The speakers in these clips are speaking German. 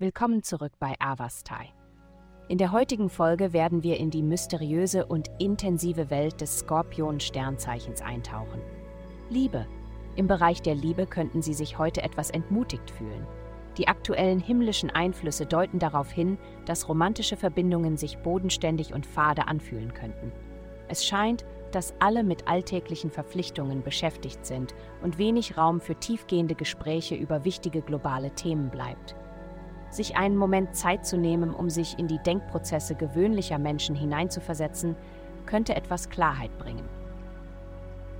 Willkommen zurück bei Avastai. In der heutigen Folge werden wir in die mysteriöse und intensive Welt des Skorpion-Sternzeichens eintauchen. Liebe. Im Bereich der Liebe könnten Sie sich heute etwas entmutigt fühlen. Die aktuellen himmlischen Einflüsse deuten darauf hin, dass romantische Verbindungen sich bodenständig und fade anfühlen könnten. Es scheint, dass alle mit alltäglichen Verpflichtungen beschäftigt sind und wenig Raum für tiefgehende Gespräche über wichtige globale Themen bleibt. Sich einen Moment Zeit zu nehmen, um sich in die Denkprozesse gewöhnlicher Menschen hineinzuversetzen, könnte etwas Klarheit bringen.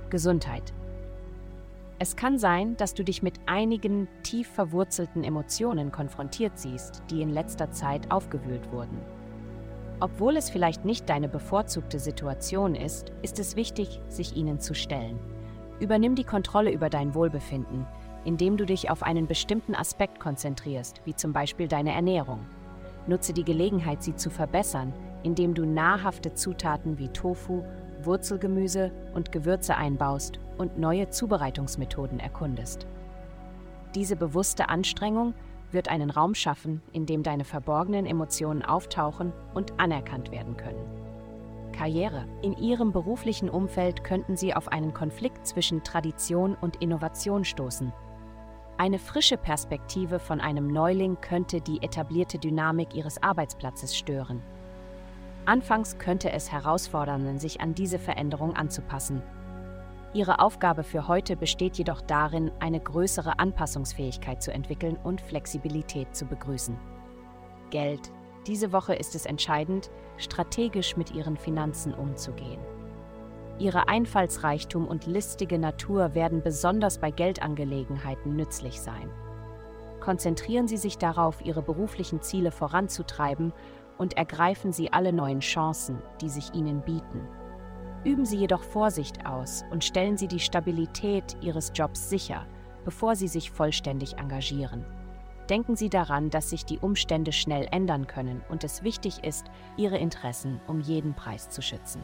Gesundheit. Es kann sein, dass du dich mit einigen tief verwurzelten Emotionen konfrontiert siehst, die in letzter Zeit aufgewühlt wurden. Obwohl es vielleicht nicht deine bevorzugte Situation ist, ist es wichtig, sich ihnen zu stellen. Übernimm die Kontrolle über dein Wohlbefinden, indem du dich auf einen bestimmten Aspekt konzentrierst, wie zum Beispiel deine Ernährung. Nutze die Gelegenheit, sie zu verbessern, indem du nahrhafte Zutaten wie Tofu, Wurzelgemüse und Gewürze einbaust und neue Zubereitungsmethoden erkundest. Diese bewusste Anstrengung wird einen Raum schaffen, in dem deine verborgenen Emotionen auftauchen und anerkannt werden können. Karriere. In Ihrem beruflichen Umfeld könnten Sie auf einen Konflikt zwischen Tradition und Innovation stoßen. Eine frische Perspektive von einem Neuling könnte die etablierte Dynamik Ihres Arbeitsplatzes stören. Anfangs könnte es herausfordern, sich an diese Veränderung anzupassen Ihre Aufgabe für heute besteht jedoch darin, eine größere Anpassungsfähigkeit zu entwickeln und Flexibilität zu begrüßen. Geld. Diese Woche ist es entscheidend, strategisch mit Ihren Finanzen umzugehen. Ihre Einfallsreichtum und listige Natur werden besonders bei Geldangelegenheiten nützlich sein. Konzentrieren Sie sich darauf, Ihre beruflichen Ziele voranzutreiben und ergreifen Sie alle neuen Chancen, die sich Ihnen bieten. Üben Sie jedoch Vorsicht aus und stellen Sie die Stabilität Ihres Jobs sicher, bevor Sie sich vollständig engagieren. Denken Sie daran, dass sich die Umstände schnell ändern können und es wichtig ist, Ihre Interessen um jeden Preis zu schützen.